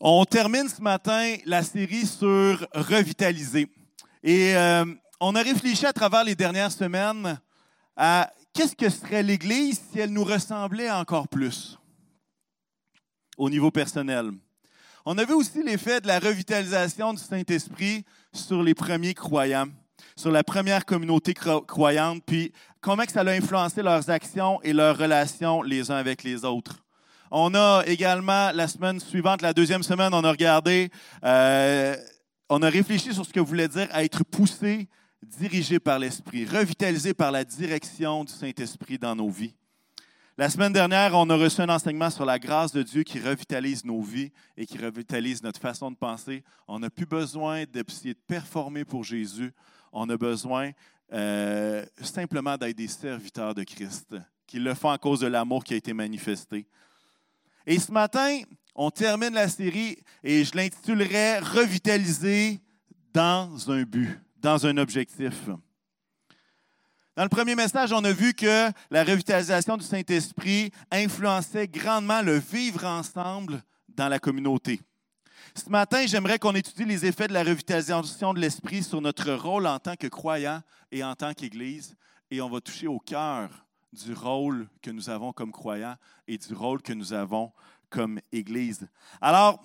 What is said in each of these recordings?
On termine ce matin la série sur revitaliser. Et euh, on a réfléchi à travers les dernières semaines à qu'est-ce que serait l'Église si elle nous ressemblait encore plus au niveau personnel. On a vu aussi l'effet de la revitalisation du Saint-Esprit sur les premiers croyants, sur la première communauté croyante, puis comment ça a influencé leurs actions et leurs relations les uns avec les autres. On a également la semaine suivante, la deuxième semaine, on a regardé, euh, on a réfléchi sur ce que voulait dire être poussé, dirigé par l'Esprit, revitalisé par la direction du Saint-Esprit dans nos vies. La semaine dernière, on a reçu un enseignement sur la grâce de Dieu qui revitalise nos vies et qui revitalise notre façon de penser. On n'a plus besoin d'essayer de performer pour Jésus. On a besoin euh, simplement d'être des serviteurs de Christ, qui le font à cause de l'amour qui a été manifesté. Et ce matin, on termine la série et je l'intitulerai Revitaliser dans un but, dans un objectif. Dans le premier message, on a vu que la revitalisation du Saint-Esprit influençait grandement le vivre ensemble dans la communauté. Ce matin, j'aimerais qu'on étudie les effets de la revitalisation de l'Esprit sur notre rôle en tant que croyant et en tant qu'Église, et on va toucher au cœur du rôle que nous avons comme croyants et du rôle que nous avons comme Église. Alors,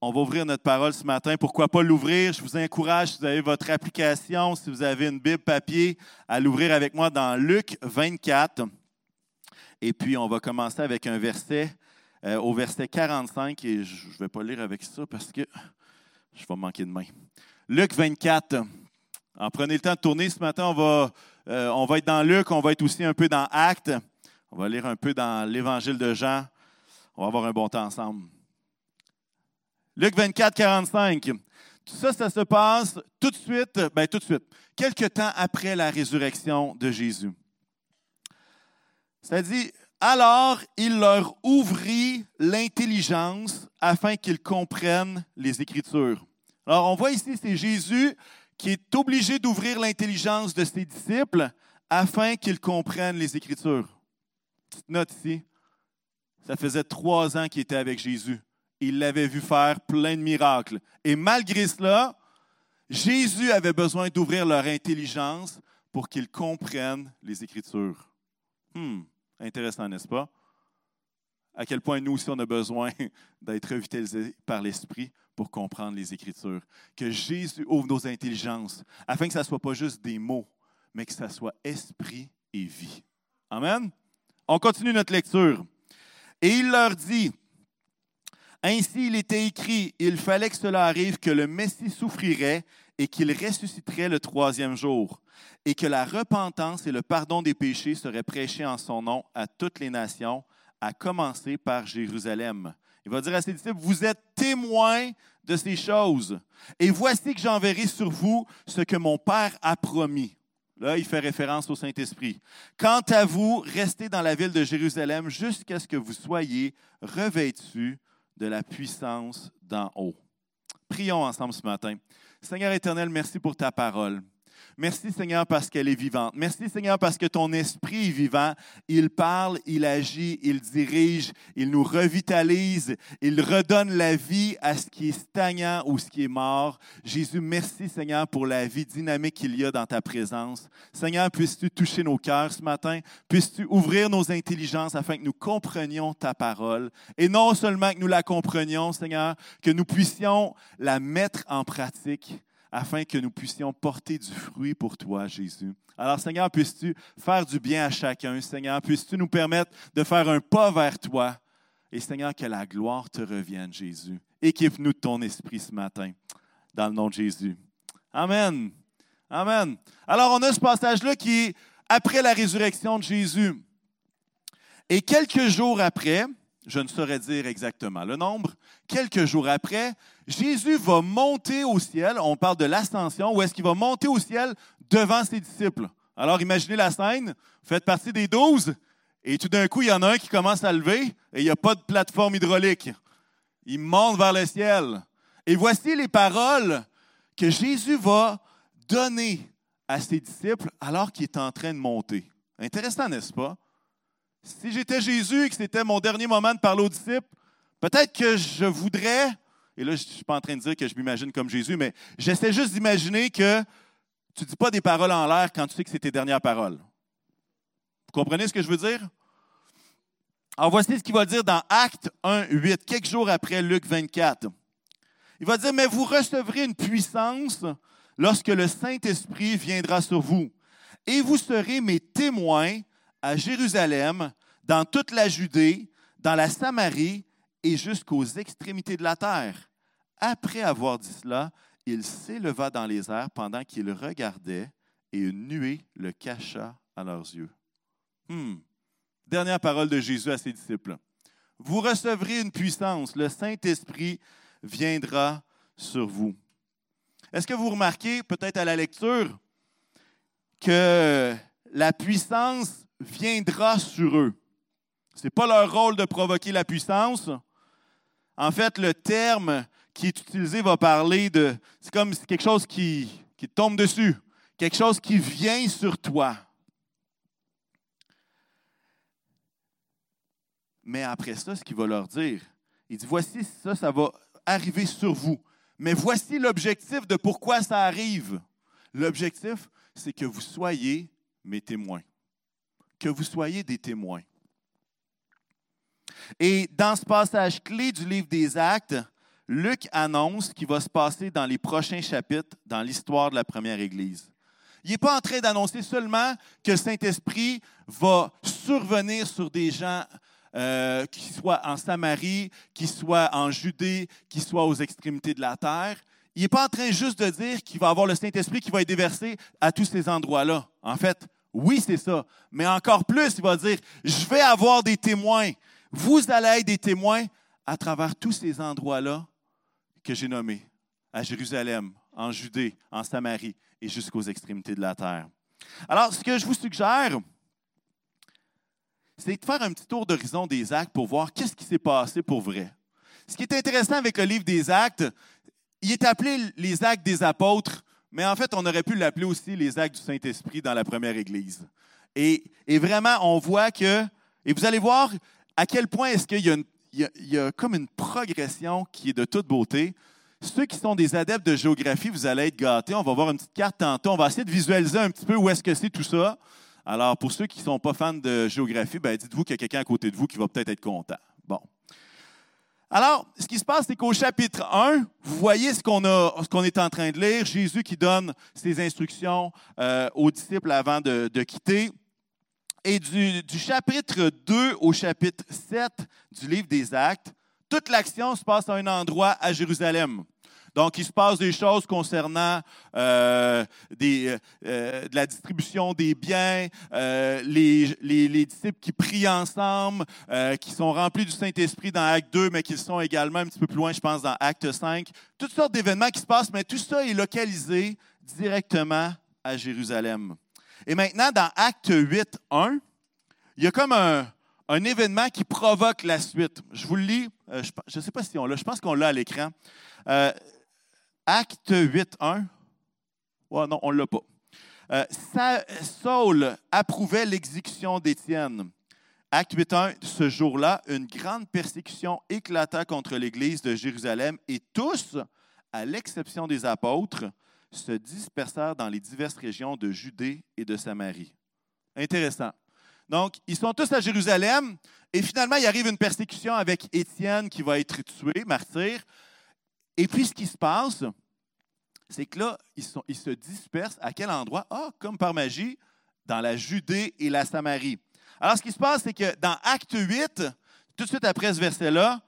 on va ouvrir notre parole ce matin. Pourquoi pas l'ouvrir? Je vous encourage, si vous avez votre application, si vous avez une Bible papier, à l'ouvrir avec moi dans Luc 24. Et puis, on va commencer avec un verset, euh, au verset 45, et je ne vais pas lire avec ça parce que je vais manquer de main. Luc 24. En prenez le temps de tourner ce matin. On va euh, on va être dans Luc, on va être aussi un peu dans Actes. On va lire un peu dans l'Évangile de Jean. On va avoir un bon temps ensemble. Luc 24, 45. Tout ça, ça se passe tout de suite, ben tout de suite, quelques temps après la résurrection de Jésus. Ça dit, alors il leur ouvrit l'intelligence afin qu'ils comprennent les Écritures. Alors on voit ici, c'est Jésus qui est obligé d'ouvrir l'intelligence de ses disciples afin qu'ils comprennent les Écritures. Petite note ici, ça faisait trois ans qu'il était avec Jésus. Il l'avait vu faire plein de miracles. Et malgré cela, Jésus avait besoin d'ouvrir leur intelligence pour qu'ils comprennent les Écritures. Hmm, intéressant, n'est-ce pas? À quel point nous aussi, on a besoin d'être revitalisés par l'Esprit pour comprendre les Écritures. Que Jésus ouvre nos intelligences afin que ce ne soit pas juste des mots, mais que ce soit esprit et vie. Amen? On continue notre lecture. Et il leur dit, Ainsi il était écrit, il fallait que cela arrive, que le Messie souffrirait et qu'il ressusciterait le troisième jour, et que la repentance et le pardon des péchés seraient prêchés en son nom à toutes les nations, à commencer par Jérusalem. Il va dire à ses disciples, vous êtes témoins de ces choses. Et voici que j'enverrai sur vous ce que mon Père a promis. Là, il fait référence au Saint-Esprit. Quant à vous, restez dans la ville de Jérusalem jusqu'à ce que vous soyez revêtus de la puissance d'en haut. Prions ensemble ce matin. Seigneur éternel, merci pour ta parole. Merci Seigneur parce qu'elle est vivante. Merci Seigneur parce que ton esprit est vivant. Il parle, il agit, il dirige, il nous revitalise, il redonne la vie à ce qui est stagnant ou ce qui est mort. Jésus, merci Seigneur pour la vie dynamique qu'il y a dans ta présence. Seigneur, puisses-tu toucher nos cœurs ce matin? Puisses-tu ouvrir nos intelligences afin que nous comprenions ta parole? Et non seulement que nous la comprenions, Seigneur, que nous puissions la mettre en pratique afin que nous puissions porter du fruit pour toi, Jésus. Alors, Seigneur, puisses-tu faire du bien à chacun? Seigneur, puisses-tu nous permettre de faire un pas vers toi? Et Seigneur, que la gloire te revienne, Jésus. Équipe-nous de ton esprit ce matin, dans le nom de Jésus. Amen. Amen. Alors, on a ce passage-là qui est après la résurrection de Jésus. Et quelques jours après, je ne saurais dire exactement le nombre, quelques jours après, Jésus va monter au ciel. On parle de l'ascension, où est-ce qu'il va monter au ciel devant ses disciples? Alors imaginez la scène, vous faites partie des douze, et tout d'un coup, il y en a un qui commence à lever, et il n'y a pas de plateforme hydraulique. Il monte vers le ciel. Et voici les paroles que Jésus va donner à ses disciples alors qu'il est en train de monter. Intéressant, n'est-ce pas? Si j'étais Jésus et que c'était mon dernier moment de parler aux disciples, Peut-être que je voudrais, et là je ne suis pas en train de dire que je m'imagine comme Jésus, mais j'essaie juste d'imaginer que tu ne dis pas des paroles en l'air quand tu sais que c'est tes dernières paroles. Vous comprenez ce que je veux dire? Alors voici ce qu'il va dire dans Acte 1, 8, quelques jours après Luc 24. Il va dire, mais vous recevrez une puissance lorsque le Saint-Esprit viendra sur vous, et vous serez mes témoins à Jérusalem, dans toute la Judée, dans la Samarie et jusqu'aux extrémités de la terre. Après avoir dit cela, il s'éleva dans les airs pendant qu'il regardait, et une nuée le cacha à leurs yeux. Hmm. Dernière parole de Jésus à ses disciples. Vous recevrez une puissance, le Saint-Esprit viendra sur vous. Est-ce que vous remarquez, peut-être à la lecture, que la puissance viendra sur eux? Ce n'est pas leur rôle de provoquer la puissance. En fait, le terme qui est utilisé va parler de. C'est comme quelque chose qui, qui tombe dessus, quelque chose qui vient sur toi. Mais après ça, ce qu'il va leur dire, il dit Voici ça, ça va arriver sur vous. Mais voici l'objectif de pourquoi ça arrive. L'objectif, c'est que vous soyez mes témoins, que vous soyez des témoins. Et dans ce passage clé du livre des Actes, Luc annonce ce qui va se passer dans les prochains chapitres dans l'histoire de la première Église. Il n'est pas en train d'annoncer seulement que le Saint-Esprit va survenir sur des gens euh, qu'il soit en Samarie, qu'il soit en Judée, qu'il soit aux extrémités de la terre. Il n'est pas en train juste de dire qu'il va avoir le Saint-Esprit qui va être déversé à tous ces endroits-là. En fait, oui, c'est ça. Mais encore plus, il va dire, je vais avoir des témoins. Vous allez être des témoins à travers tous ces endroits-là que j'ai nommés, à Jérusalem, en Judée, en Samarie et jusqu'aux extrémités de la terre. Alors, ce que je vous suggère, c'est de faire un petit tour d'horizon des actes pour voir qu'est-ce qui s'est passé pour vrai. Ce qui est intéressant avec le livre des actes, il est appelé les actes des apôtres, mais en fait, on aurait pu l'appeler aussi les actes du Saint-Esprit dans la première Église. Et, vraiment, on voit que, et vous allez voir à quel point est-ce qu'il y a, y a comme une progression qui est de toute beauté. Ceux qui sont des adeptes de géographie, vous allez être gâtés. On va voir une petite carte tantôt. On va essayer de visualiser un petit peu où est-ce que c'est tout ça. Alors, pour ceux qui ne sont pas fans de géographie, ben, dites-vous qu'il y a quelqu'un à côté de vous qui va peut-être être content. Bon. Alors, ce qui se passe, c'est qu'au chapitre 1, vous voyez ce qu'on, est en train de lire. Jésus qui donne ses instructions euh, aux disciples avant de, quitter. Et du, chapitre 2 au chapitre 7 du livre des Actes, toute l'action se passe à un endroit à Jérusalem. Donc, il se passe des choses concernant euh, des, euh, de la distribution des biens, euh, les, les, disciples qui prient ensemble, qui sont remplis du Saint-Esprit dans Acte 2, mais qui sont également un petit peu plus loin, je pense, dans Acte 5. Toutes sortes d'événements qui se passent, mais tout ça est localisé directement à Jérusalem. Et maintenant, dans Acte 8, 1, il y a comme un, événement qui provoque la suite. Je vous le lis, je ne sais pas si on l'a, je pense qu'on l'a à l'écran. Acte 8, 1. non, on ne l'a pas. Euh, Saul approuvait l'exécution d'Étienne. Acte 8, 1. Ce jour-là, une grande persécution éclata contre l'Église de Jérusalem et tous, à l'exception des apôtres, se dispersèrent dans les diverses régions de Judée et de Samarie. Intéressant. Donc, ils sont tous à Jérusalem et finalement, il arrive une persécution avec Étienne qui va être tué, martyr. Et puis, ce qui se passe, c'est que là, ils, se dispersent à quel endroit? Ah, comme par magie, dans la Judée et la Samarie. Alors, ce qui se passe, c'est que dans Acte 8, tout de suite après ce verset-là,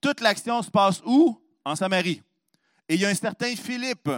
toute l'action se passe où? En Samarie. Et il y a un certain Philippe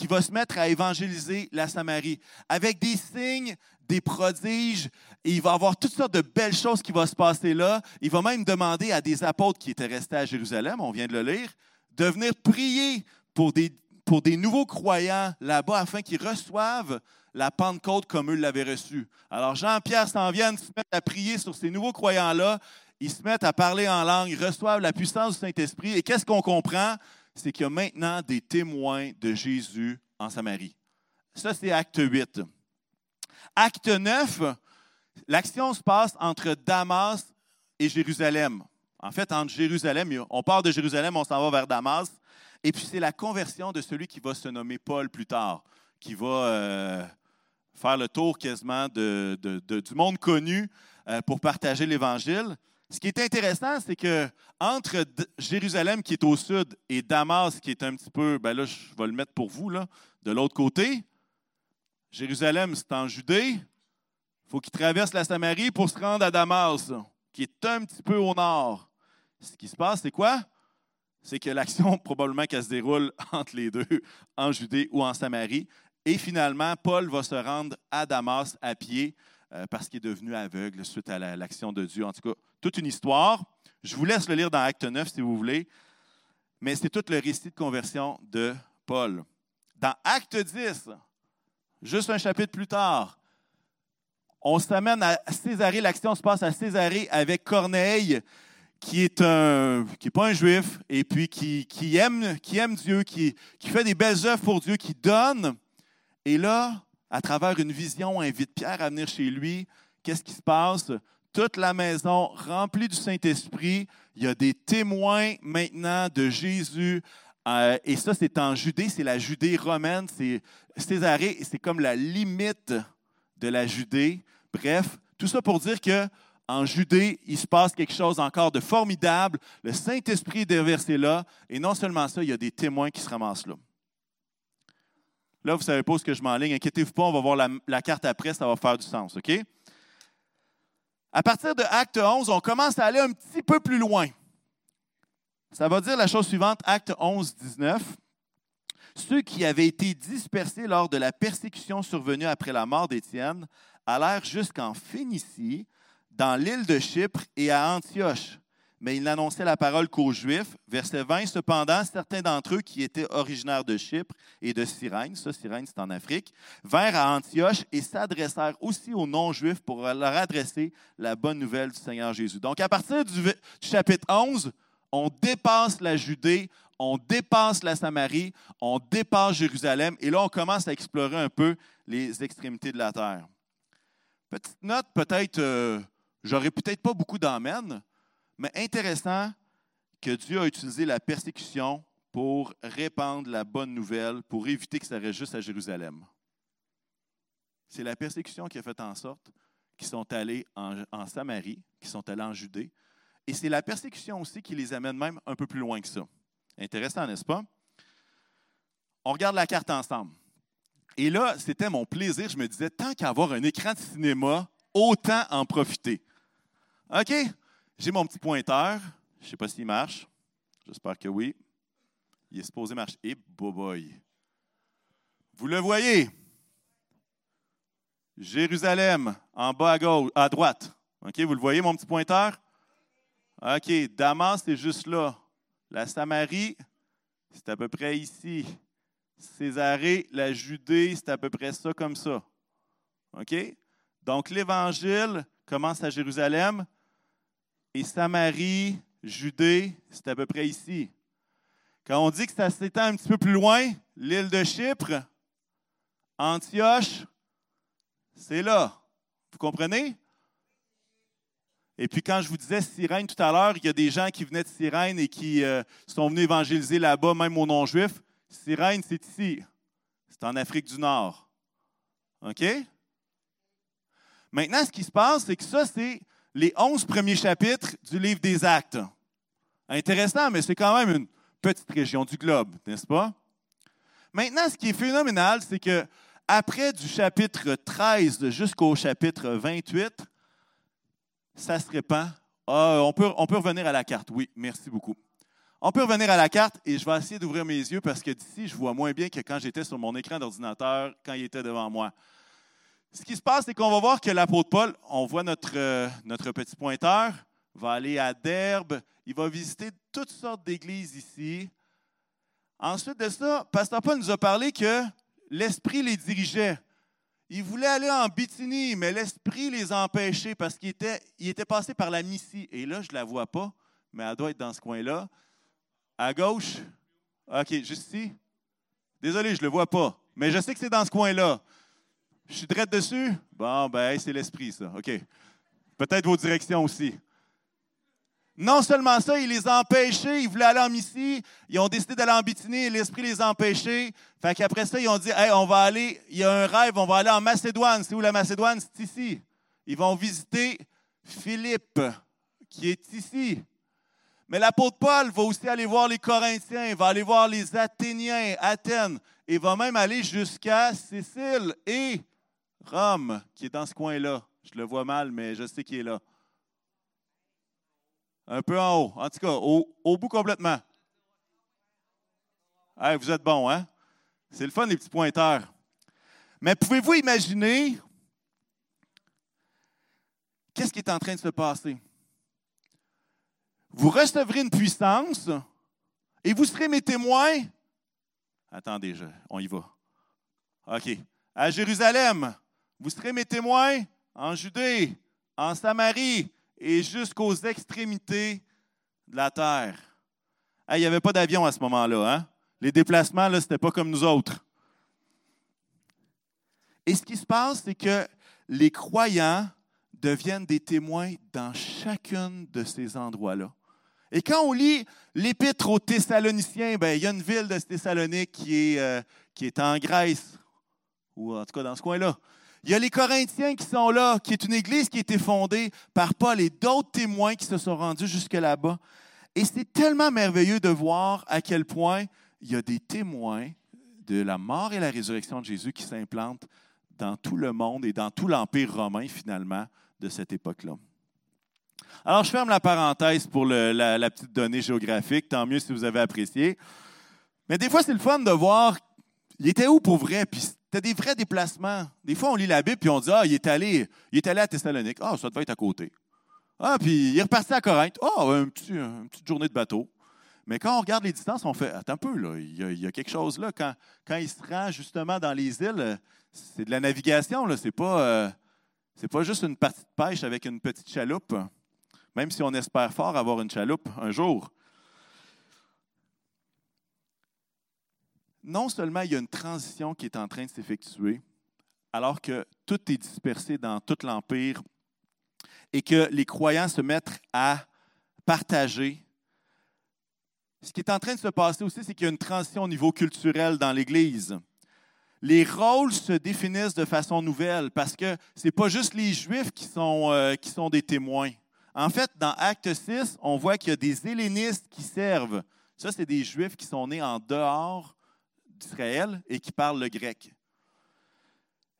qui va se mettre à évangéliser la Samarie avec des signes, des prodiges, et il va avoir toutes sortes de belles choses qui vont se passer là. Il va même demander à des apôtres qui étaient restés à Jérusalem, on vient de le lire, de venir prier pour des, pour des nouveaux croyants là-bas afin qu'ils reçoivent la Pentecôte comme eux l'avaient reçue. Alors Jean-Pierre s'en vient, se met à prier sur ces nouveaux croyants-là. Ils se mettent à parler en langue, ils reçoivent la puissance du Saint-Esprit. Et qu'est-ce qu'on comprend? C'est qu'il y a maintenant des témoins de Jésus en Samarie. Ça, c'est acte 8. Acte 9, l'action se passe entre Damas et Jérusalem. en fait, entre Jérusalem, on part de Jérusalem, on s'en va vers Damas, et puis c'est la conversion de celui qui va se nommer Paul plus tard, qui va euh, faire le tour quasiment du monde connu euh, pour partager l'Évangile. Ce qui est intéressant, c'est que entre Jérusalem qui est au sud et Damas qui est un petit peu, ben là, je vais le mettre pour vous, de l'autre côté, Jérusalem, c'est en Judée. Il faut qu'il traverse la Samarie pour se rendre à Damas, qui est un petit peu au nord. Ce qui se passe, c'est quoi? C'est que l'action, probablement qu'elle se déroule entre les deux, en Judée ou en Samarie. Et finalement, Paul va se rendre à Damas à pied euh, parce qu'il est devenu aveugle suite à l'action de Dieu. En tout cas, toute une histoire. Je vous laisse le lire dans Acte 9 si vous voulez. Mais c'est tout le récit de conversion de Paul. Dans Acte 10, juste un chapitre plus tard, on s'amène à Césarée. L'action se passe à Césarée avec Corneille, qui est un qui est pas un juif et puis qui, aime Dieu, qui, qui fait des belles œuvres pour Dieu, qui donne. Et là, à travers une vision, on invite Pierre à venir chez lui. Qu'est-ce qui se passe? Toute la maison remplie du Saint-Esprit. Il y a des témoins maintenant de Jésus. Euh, et ça, c'est en Judée, c'est la Judée romaine. C'est Césarée, c'est comme la limite de la Judée. Bref, tout ça pour dire que en Judée, il se passe quelque chose encore de formidable. Le Saint-Esprit est déversé là. Et non seulement ça, il y a des témoins qui se ramassent là. Là, vous savez pas ce que je m'enligne. Inquiétez-vous pas, on va voir la, carte après, ça va faire du sens, OK? À partir de Acte 11, on commence à aller un petit peu plus loin. Ça va dire la chose suivante, Acte 11, 19. Ceux qui avaient été dispersés lors de la persécution survenue après la mort d'Étienne allèrent jusqu'en Phénicie, dans l'île de Chypre et à Antioche. Mais il n'annonçait la parole qu'aux Juifs. Verset 20, cependant, certains d'entre eux qui étaient originaires de Chypre et de Cyrène, ça, Cyrène, c'est en Afrique, vinrent à Antioche et s'adressèrent aussi aux non-juifs pour leur adresser la bonne nouvelle du Seigneur Jésus. Donc, à partir du, chapitre 11, on dépasse la Judée, on dépasse la Samarie, on dépasse Jérusalem, et là, on commence à explorer un peu les extrémités de la terre. Petite note, peut-être euh, J'aurais peut-être pas beaucoup d'amène, mais intéressant que Dieu a utilisé la persécution pour répandre la bonne nouvelle, pour éviter que ça reste juste à Jérusalem. C'est la persécution qui a fait en sorte qu'ils sont allés en, Samarie, qu'ils sont allés en Judée. Et c'est la persécution aussi qui les amène même un peu plus loin que ça. Intéressant, n'est-ce pas? On regarde la carte ensemble. Et là, c'était mon plaisir. Je me disais, tant qu'à avoir un écran de cinéma, autant en profiter. OK, j'ai mon petit pointeur. Je ne sais pas s'il marche. J'espère que oui. Il est supposé marcher. Et boy. Vous le voyez? Jérusalem, en bas à gauche, à droite. OK, vous le voyez, mon petit pointeur? OK, Damas, c'est juste là. La Samarie, c'est à peu près ici. Césarée, la Judée, c'est à peu près ça comme ça. OK? Donc, l'Évangile commence à Jérusalem, et Samarie, Judée, c'est à peu près ici. Quand on dit que ça s'étend un petit peu plus loin, l'île de Chypre, Antioche, c'est là. Vous comprenez? Et puis quand je vous disais Cyrène tout à l'heure, il y a des gens qui venaient de Cyrène et qui euh, sont venus évangéliser là-bas, même aux non-juifs. Cyrène, c'est ici. C'est en Afrique du Nord. OK? Maintenant, ce qui se passe, c'est que ça, c'est les onze premiers chapitres du livre des Actes. Intéressant, mais c'est quand même une petite région du globe, n'est-ce pas? Maintenant, ce qui est phénoménal, c'est que après du chapitre 13 jusqu'au chapitre 28, ça se répand. Ah, on, peut, on peut revenir à la carte. Oui, merci beaucoup. On peut revenir à la carte et je vais essayer d'ouvrir mes yeux parce que d'ici, je vois moins bien que quand j'étais sur mon écran d'ordinateur, quand il était devant moi. Ce qui se passe, c'est qu'on va voir que l'apôtre Paul, on voit notre, euh, notre petit pointeur, va aller à Derbe, il va visiter toutes sortes d'églises ici. Ensuite de ça, Pasteur Paul nous a parlé que l'Esprit les dirigeait. Ils voulaient aller en Bithynie, mais l'Esprit les empêchait parce qu'il était, il était passé par la Missie. Et là, je ne la vois pas, mais elle doit être dans ce coin-là. À gauche. OK, juste ici. Désolé, je ne le vois pas. Mais je sais que c'est dans ce coin-là. Je suis direct dessus? Bon, ben, c'est l'esprit, ça. OK. Peut-être vos directions aussi. Non seulement ça, il les a empêchés, ils voulaient aller en Missie, ils ont décidé d'aller en Bithynie et l'Esprit les a empêchés. Fait qu'après ça, ils ont dit, hey, on va aller, il y a un rêve, on va aller en Macédoine. C'est où la Macédoine? C'est ici. Ils vont visiter Philippe, qui est ici. Mais l'apôtre Paul va aussi aller voir les Corinthiens, il va aller voir les Athéniens, Athènes, et va même aller jusqu'à Sicile et Rome, qui est dans ce coin-là. Je le vois mal, mais je sais qu'il est là. Un peu en haut. En tout cas, au, bout complètement. vous êtes bon, hein? C'est le fun, les petits pointeurs. Mais pouvez-vous imaginer qu'est-ce qui est en train de se passer? Vous recevrez une puissance et vous serez mes témoins. Attendez, on y va. OK. À Jérusalem, vous serez mes témoins en Judée, en Samarie, et jusqu'aux extrémités de la terre. Il n'y avait pas d'avion à ce moment-là. Hein? Les déplacements, ce n'était pas comme nous autres. Et ce qui se passe, c'est que les croyants deviennent des témoins dans chacun de ces endroits-là. Et quand on lit l'épître aux Thessaloniciens, ben, il y a une ville de Thessalonique qui est, euh, qui est en Grèce, ou en tout cas dans ce coin-là. Il y a les Corinthiens qui sont là, qui est une église qui a été fondée par Paul et d'autres témoins qui se sont rendus jusque là-bas. Et c'est tellement merveilleux de voir à quel point il y a des témoins de la mort et la résurrection de Jésus qui s'implantent dans tout le monde et dans tout l'Empire romain, finalement, de cette époque-là. Alors, je ferme la parenthèse pour la, la, petite donnée géographique, tant mieux si vous avez apprécié. Mais des fois, c'est le fun de voir, il était où pour vrai, puis c'était des vrais déplacements. Des fois, on lit la Bible puis on dit Ah, il est allé, il est allé à Thessalonique. Ah, ça devait être à côté. Ah, puis il est reparti à Corinthe. Ah, une petite journée de bateau. Mais quand on regarde les distances, on fait Attends un peu, là, il y a, quelque chose là. Quand, quand il se rend justement dans les îles, c'est de la navigation, là. C'est pas, euh, c'est pas juste une partie de pêche avec une petite chaloupe. Même si on espère fort avoir une chaloupe un jour. Non seulement il y a une transition qui est en train de s'effectuer, alors que tout est dispersé dans tout l'Empire et que les croyants se mettent à partager. Ce qui est en train de se passer aussi, c'est qu'il y a une transition au niveau culturel dans l'Église. Les rôles se définissent de façon nouvelle parce que ce n'est pas juste les Juifs qui sont, euh, qui sont des témoins. En fait, dans Acte 6, on voit qu'il y a des hellénistes qui servent. Ça, c'est des Juifs qui sont nés en dehors d'Israël et qui parlent le grec.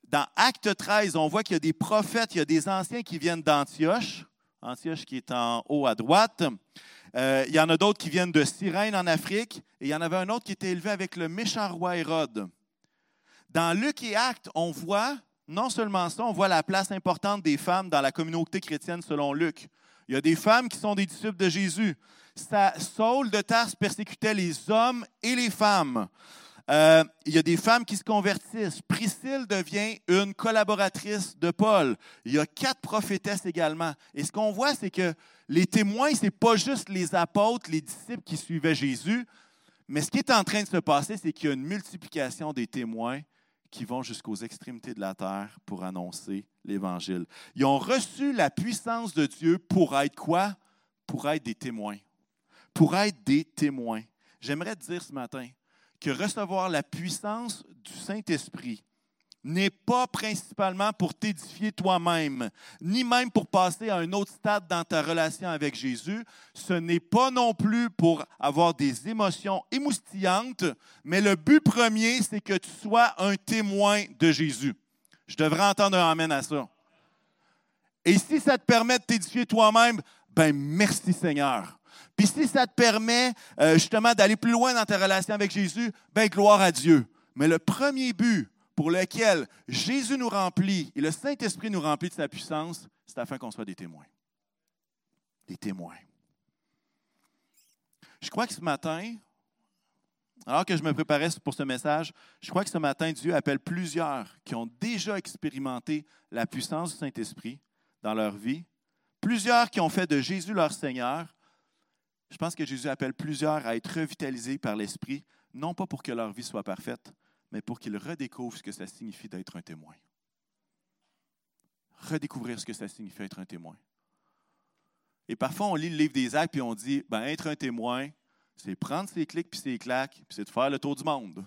Dans Acte 13, on voit qu'il y a des prophètes, il y a des anciens qui viennent d'Antioche, Antioche qui est en haut à droite. Euh, il y en a d'autres qui viennent de Cyrène en Afrique, et il y en avait un autre qui était élevé avec le méchant roi Hérode. Dans Luc et Actes, on voit non seulement ça, on voit la place importante des femmes dans la communauté chrétienne selon Luc. Il y a des femmes qui sont des disciples de Jésus. Saul de Tarse persécutait les hommes et les femmes. Euh, il y a des femmes qui se convertissent. Priscille devient une collaboratrice de Paul. Il y a quatre prophétesses également. Et ce qu'on voit, c'est que les témoins, ce n'est pas juste les apôtres, les disciples qui suivaient Jésus, mais ce qui est en train de se passer, c'est qu'il y a une multiplication des témoins qui vont jusqu'aux extrémités de la terre pour annoncer l'Évangile. Ils ont reçu la puissance de Dieu pour être quoi? Pour être des témoins. Pour être des témoins. J'aimerais te dire ce matin, que recevoir la puissance du Saint-Esprit n'est pas principalement pour t'édifier toi-même, ni même pour passer à un autre stade dans ta relation avec Jésus. Ce n'est pas non plus pour avoir des émotions émoustillantes, mais le but premier, c'est que tu sois un témoin de Jésus. Je devrais entendre un Amen à ça. Et si ça te permet de t'édifier toi-même, ben merci Seigneur. Puis si ça te permet euh, justement d'aller plus loin dans ta relation avec Jésus, ben gloire à Dieu. Mais le premier but pour lequel Jésus nous remplit et le Saint-Esprit nous remplit de sa puissance, c'est afin qu'on soit des témoins. Des témoins. Je crois que ce matin, alors que je me préparais pour ce message, je crois que ce matin, Dieu appelle plusieurs qui ont déjà expérimenté la puissance du Saint-Esprit dans leur vie, plusieurs qui ont fait de Jésus leur Seigneur, je pense que Jésus appelle plusieurs à être revitalisés par l'Esprit, non pas pour que leur vie soit parfaite, mais pour qu'ils redécouvrent ce que ça signifie d'être un témoin. Redécouvrir ce que ça signifie être un témoin. Et parfois, on lit le livre des actes, puis on dit, ben, être un témoin, c'est prendre ses clics, puis ses claques, puis c'est de faire le tour du monde.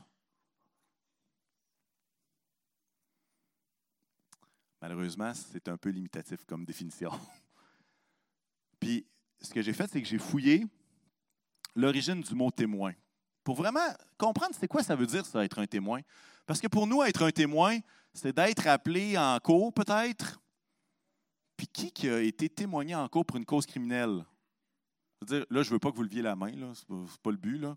Malheureusement, c'est un peu limitatif comme définition. Puis, ce que j'ai fait, c'est que j'ai fouillé l'origine du mot témoin pour vraiment comprendre c'est quoi ça veut dire, ça, être un témoin. Parce que pour nous, être un témoin, c'est d'être appelé en cours, peut-être. Puis qui, qui a été témoigné en cours pour une cause criminelle? dire, là, je ne veux pas que vous leviez la main, ce n'est pas, le but. Là.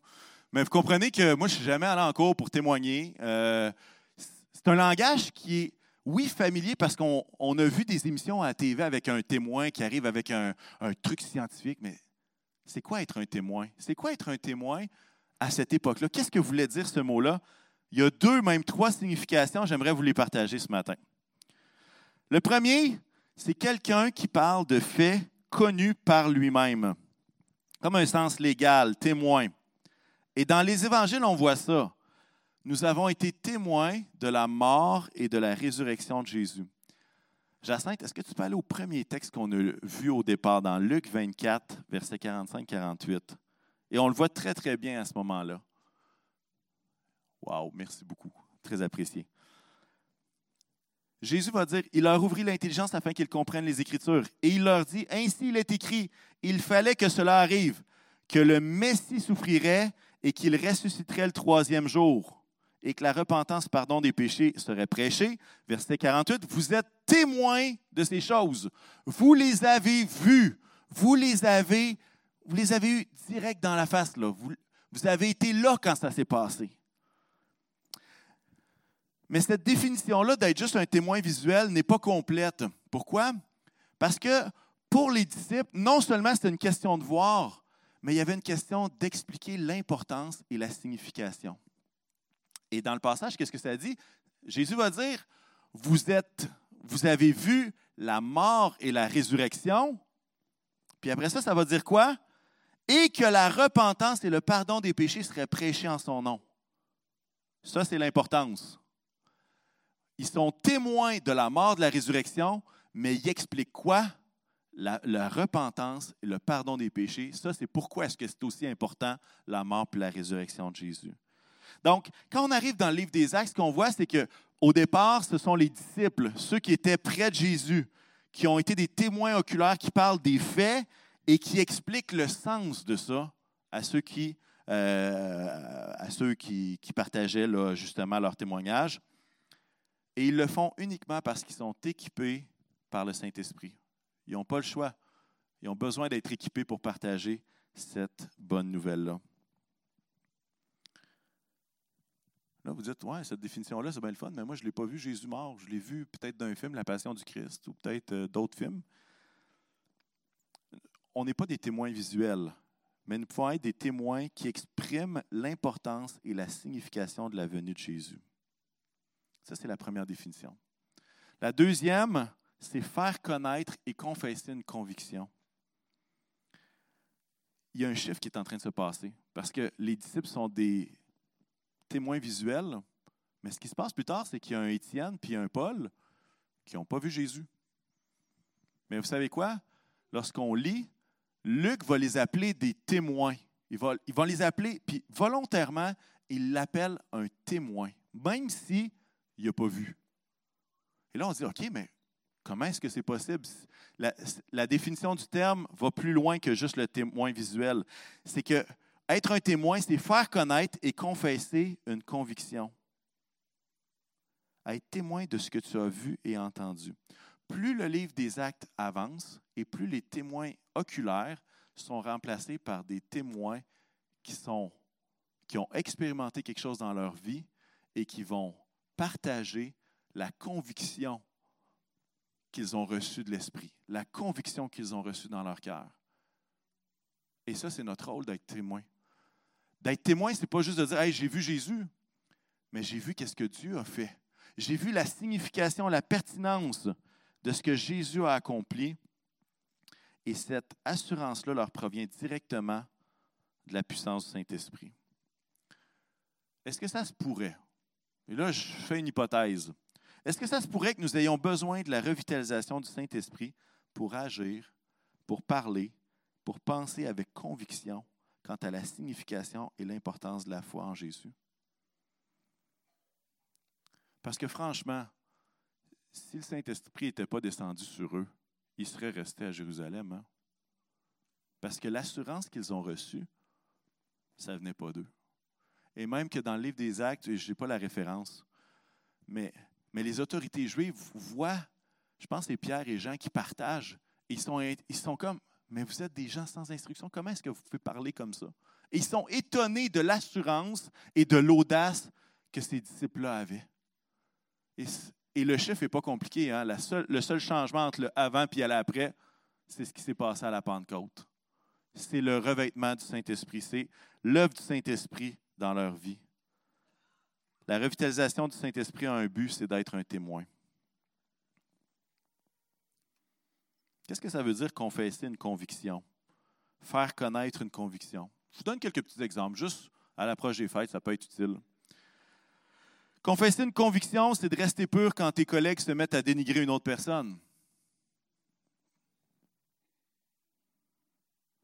Mais vous comprenez que moi, je ne suis jamais allé en cours pour témoigner. Euh, c'est un langage qui est oui, familier parce qu'on a vu des émissions à la TV avec un témoin qui arrive avec un, truc scientifique, mais c'est quoi être un témoin? C'est quoi être un témoin à cette époque-là? Qu'est-ce que voulait dire ce mot-là? Il y a deux, même trois significations, j'aimerais vous les partager ce matin. Le premier, c'est quelqu'un qui parle de faits connus par lui-même, comme un sens légal, témoin. Et dans les évangiles, on voit ça nous avons été témoins de la mort et de la résurrection de Jésus. Jacinthe, est-ce que tu peux aller au premier texte qu'on a vu au départ dans Luc 24, versets 45-48? Et on le voit très, très bien à ce moment-là. Wow, merci beaucoup. Très apprécié. Jésus va dire, il leur ouvrit l'intelligence afin qu'ils comprennent les Écritures. Et il leur dit, ainsi il est écrit, il fallait que cela arrive, que le Messie souffrirait et qu'il ressusciterait le troisième jour et que la repentance, pardon des péchés serait prêchée. Verset 48, vous êtes témoins de ces choses. Vous les avez vues. Vous les avez, vous les avez eues direct dans la face. Là. Vous, vous avez été là quand ça s'est passé. Mais cette définition-là d'être juste un témoin visuel n'est pas complète. Pourquoi? Parce que pour les disciples, non seulement c'était une question de voir, mais il y avait une question d'expliquer l'importance et la signification. Et dans le passage, qu'est-ce que ça dit? Jésus va dire, vous êtes, vous avez vu la mort et la résurrection. Puis après ça, ça va dire quoi? Et que la repentance et le pardon des péchés seraient prêchés en son nom. Ça, c'est l'importance. Ils sont témoins de la mort, de la résurrection, mais ils expliquent quoi? La, la repentance et le pardon des péchés. Ça, c'est pourquoi est-ce que c'est aussi important, la mort et la résurrection de Jésus. Donc, quand on arrive dans le livre des Actes, ce qu'on voit, c'est qu'au départ, ce sont les disciples, ceux qui étaient près de Jésus, qui ont été des témoins oculaires qui parlent des faits et qui expliquent le sens de ça à ceux qui, euh, partageaient justement leur témoignage. Et ils le font uniquement parce qu'ils sont équipés par le Saint-Esprit. Ils n'ont pas le choix. Ils ont besoin d'être équipés pour partager cette bonne nouvelle-là. Vous dites, ouais, cette définition-là, c'est bien le fun, mais moi, je ne l'ai pas vu Jésus mort. Je l'ai vu peut-être d'un film, La Passion du Christ, ou peut-être euh, d'autres films. On n'est pas des témoins visuels, mais nous pouvons être des témoins qui expriment l'importance et la signification de la venue de Jésus. Ça, c'est la première définition. La deuxième, c'est faire connaître et confesser une conviction. Il y a un chiffre qui est en train de se passer parce que les disciples sont des témoins visuels. Mais ce qui se passe plus tard, c'est qu'il y a un Étienne puis un Paul qui n'ont pas vu Jésus. Mais vous savez quoi? Lorsqu'on lit, Luc va les appeler des témoins. Il va, il va les appeler, puis volontairement, il l'appelle un témoin, même s'il n'a pas vu. Et là, on se dit, OK, mais comment est-ce que c'est possible? La, la, définition du terme va plus loin que juste le témoin visuel. C'est que être un témoin, c'est faire connaître et confesser une conviction. Être témoin de ce que tu as vu et entendu. Plus le livre des actes avance et plus les témoins oculaires sont remplacés par des témoins qui, sont, qui ont expérimenté quelque chose dans leur vie et qui vont partager la conviction qu'ils ont reçue de l'Esprit, la conviction qu'ils ont reçue dans leur cœur. Et ça, c'est notre rôle d'être témoin. D'être témoin, ce n'est pas juste de dire hey, j'ai vu Jésus, mais j'ai vu qu'est-ce que Dieu a fait. J'ai vu la signification, la pertinence de ce que Jésus a accompli. Et cette assurance-là leur provient directement de la puissance du Saint-Esprit. Est-ce que ça se pourrait? Et là, je fais une hypothèse. Est-ce que ça se pourrait que nous ayons besoin de la revitalisation du Saint-Esprit pour agir, pour parler pour penser avec conviction quant à la signification et l'importance de la foi en Jésus? Parce que franchement, si le Saint-Esprit n'était pas descendu sur eux, ils seraient restés à Jérusalem. Hein? Parce que l'assurance qu'ils ont reçue, ça ne venait pas d'eux. Et même que dans le livre des Actes, je n'ai pas la référence, mais, les autorités juives voient, je pense, les Pierre et Jean qui partagent. Ils sont, ils sont comme, mais vous êtes des gens sans instruction, comment est-ce que vous pouvez parler comme ça? ils sont étonnés de l'assurance et de l'audace que ces disciples-là avaient. Et, le chiffre n'est pas compliqué. Hein? le seul changement entre le avant et l'après, c'est ce qui s'est passé à la Pentecôte. C'est le revêtement du Saint-Esprit. C'est l'œuvre du Saint-Esprit dans leur vie. La revitalisation du Saint-Esprit a un but, c'est d'être un témoin. Qu'est-ce que ça veut dire confesser une conviction? Faire connaître une conviction. Je vous donne quelques petits exemples, juste à l'approche des fêtes, ça peut être utile. Confesser une conviction, c'est de rester pur quand tes collègues se mettent à dénigrer une autre personne.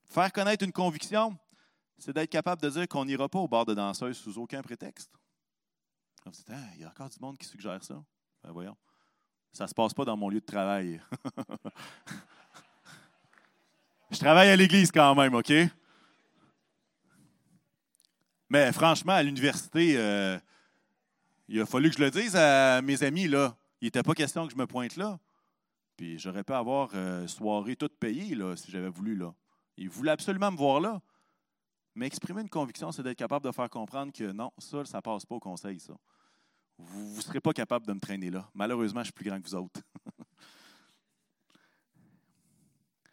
Faire connaître une conviction, c'est d'être capable de dire qu'on n'ira pas au bar de danseuse sous aucun prétexte. Vous dites, il y a encore du monde qui suggère ça. Ben voyons. Ça ne se passe pas dans mon lieu de travail. Je travaille à l'église quand même, OK? Mais franchement, à l'université, euh, il a fallu que je le dise à mes amis, là. Il n'était pas question que je me pointe là. Puis j'aurais pu avoir euh, soirée toute payée, là, si j'avais voulu, là. Il voulait absolument me voir là. Mais exprimer une conviction, c'est d'être capable de faire comprendre que non, ça, ça passe pas au conseil, ça. Vous ne serez pas capable de me traîner là. Malheureusement, je suis plus grand que vous autres.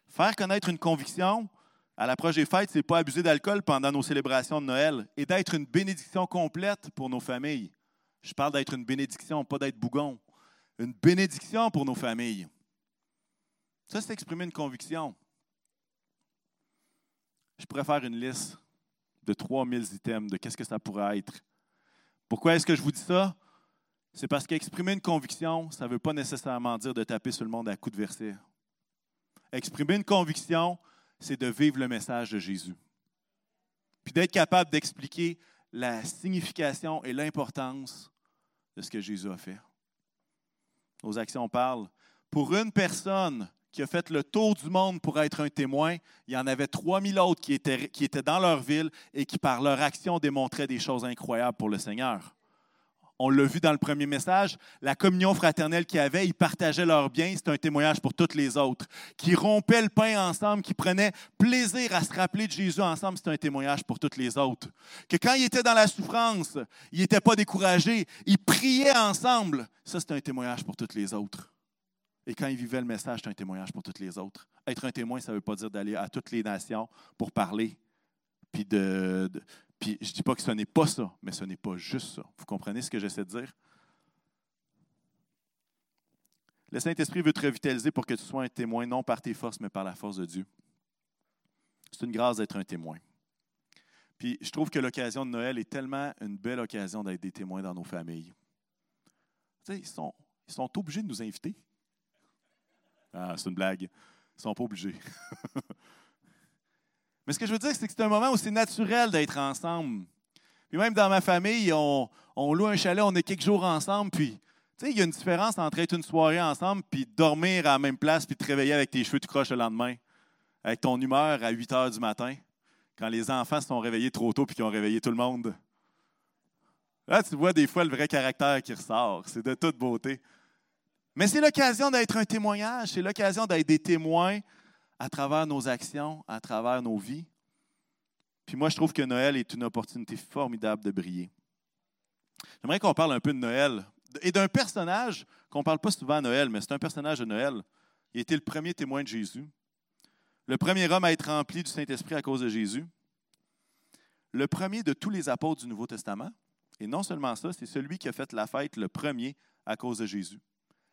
Faire connaître une conviction à l'approche des fêtes, ce n'est pas abuser d'alcool pendant nos célébrations de Noël et d'être une bénédiction complète pour nos familles. Je parle d'être une bénédiction, pas d'être bougon. Une bénédiction pour nos familles. Ça, c'est exprimer une conviction. Je pourrais faire une liste de 3000 items de qu'est-ce que ça pourrait être. Pourquoi est-ce que je vous dis ça? C'est parce qu'exprimer une conviction, ça ne veut pas nécessairement dire de taper sur le monde à coups de verset. Exprimer une conviction, c'est de vivre le message de Jésus. Puis d'être capable d'expliquer la signification et l'importance de ce que Jésus a fait. Nos actions parlent. Pour une personne, qui a fait le tour du monde pour être un témoin. Il y en avait 3000 autres qui étaient, qui étaient dans leur ville et qui, par leur action, démontraient des choses incroyables pour le Seigneur. On l'a vu dans le premier message, la communion fraternelle qu'il y avait, ils partageaient leurs biens, c'est un témoignage pour toutes les autres. Qui rompaient le pain ensemble, qui prenaient plaisir à se rappeler de Jésus ensemble, c'est un témoignage pour toutes les autres. Que quand ils étaient dans la souffrance, ils n'étaient pas découragés, ils priaient ensemble, ça c'est un témoignage pour toutes les autres. Et quand il vivait le message, c'est un témoignage pour toutes les autres. Être un témoin, ça ne veut pas dire d'aller à toutes les nations pour parler. Puis, de, puis je ne dis pas que ce n'est pas ça, mais ce n'est pas juste ça. Vous comprenez ce que j'essaie de dire? Le Saint-Esprit veut te revitaliser pour que tu sois un témoin, non par tes forces, mais par la force de Dieu. C'est une grâce d'être un témoin. Puis je trouve que l'occasion de Noël est tellement une belle occasion d'être des témoins dans nos familles. Tu sais, ils sont, ils sont obligés de nous inviter. Ah, c'est une blague. Ils ne sont pas obligés. Mais ce que je veux dire, c'est que c'est un moment où c'est naturel d'être ensemble. Puis même dans ma famille, on, loue un chalet, on est quelques jours ensemble, puis tu sais, il y a une différence entre être une soirée ensemble, puis dormir à la même place, puis te réveiller avec tes cheveux tout croche le lendemain, avec ton humeur à 8 heures du matin, quand les enfants se sont réveillés trop tôt puis qu'ils ont réveillé tout le monde. Là, tu vois des fois le vrai caractère qui ressort. C'est de toute beauté. Mais c'est l'occasion d'être un témoignage, c'est l'occasion d'être des témoins à travers nos actions, à travers nos vies. Puis moi, je trouve que Noël est une opportunité formidable de briller. J'aimerais qu'on parle un peu de Noël et d'un personnage qu'on ne parle pas souvent à Noël, mais c'est un personnage de Noël. Il était le premier témoin de Jésus, le premier homme à être rempli du Saint-Esprit à cause de Jésus, le premier de tous les apôtres du Nouveau Testament. Et non seulement ça, c'est celui qui a fait la fête le premier à cause de Jésus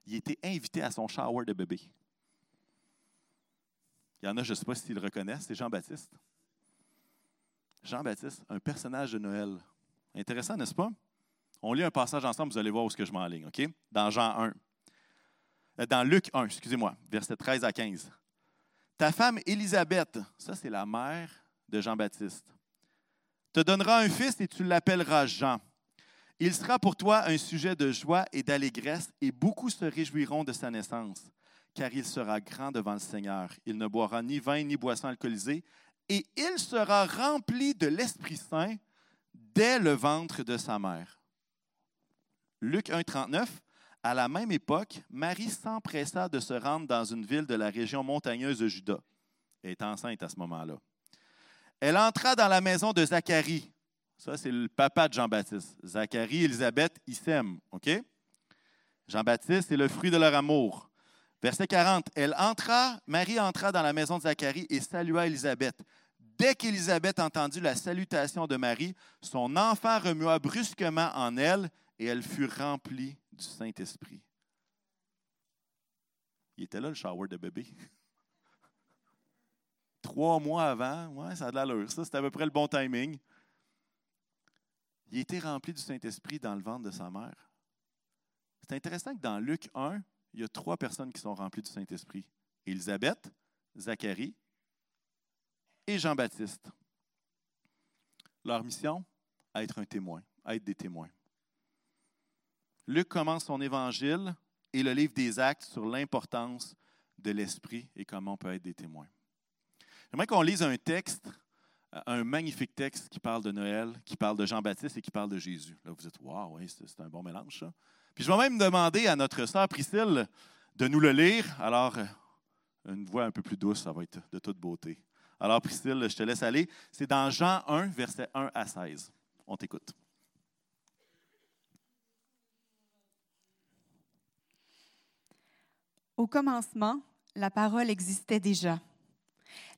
il était invité à son shower de bébé. Il y en a, je ne sais pas s'ils le reconnaissent, c'est Jean-Baptiste. Jean-Baptiste, un personnage de Noël. Intéressant, n'est-ce pas? On lit un passage ensemble, vous allez voir où ce que je m'enligne, OK? Dans Jean 1. Euh, dans Luc 1, excusez-moi, verset 13 à 15. Ta femme Élisabeth, ça c'est la mère de Jean-Baptiste, te donnera un fils et tu l'appelleras Jean. Il sera pour toi un sujet de joie et d'allégresse, et beaucoup se réjouiront de sa naissance, car il sera grand devant le Seigneur. Il ne boira ni vin ni boisson alcoolisée, et il sera rempli de l'Esprit Saint dès le ventre de sa mère. Luc 1, 39. À la même époque, Marie s'empressa de se rendre dans une ville de la région montagneuse de Juda. Elle est enceinte à ce moment-là. Elle entra dans la maison de Zacharie. Ça, c'est le papa de Jean-Baptiste. Zacharie, Élisabeth, ils? Jean-Baptiste, c'est le fruit de leur amour. Verset 40. Elle entra, Marie entra dans la maison de Zacharie et salua Élisabeth. Dès qu'Élisabeth entendit la salutation de Marie, son enfant remua brusquement en elle et elle fut remplie du Saint-Esprit. Il était là, le shower de bébé. Trois mois avant, ouais, ça a de l'allure. Ça, c'était à peu près le bon timing. Il était rempli du Saint-Esprit dans le ventre de sa mère. C'est intéressant que dans Luc 1, il y a trois personnes qui sont remplies du Saint-Esprit. Élisabeth, Zacharie et Jean-Baptiste. Leur mission, être un témoin, être des témoins. Luc commence son évangile et le livre des actes sur l'importance de l'esprit et comment on peut être des témoins. J'aimerais qu'on lise un texte, un magnifique texte qui parle de Noël, qui parle de Jean-Baptiste et qui parle de Jésus. Là, vous êtes, waouh, c'est un bon mélange, ça. Puis je vais même demander à notre sœur Priscille de nous le lire. Alors, une voix un peu plus douce, ça va être de toute beauté. Alors, Priscille, je te laisse aller. C'est dans Jean 1, versets 1 à 16. On t'écoute. Au commencement, la parole existait déjà.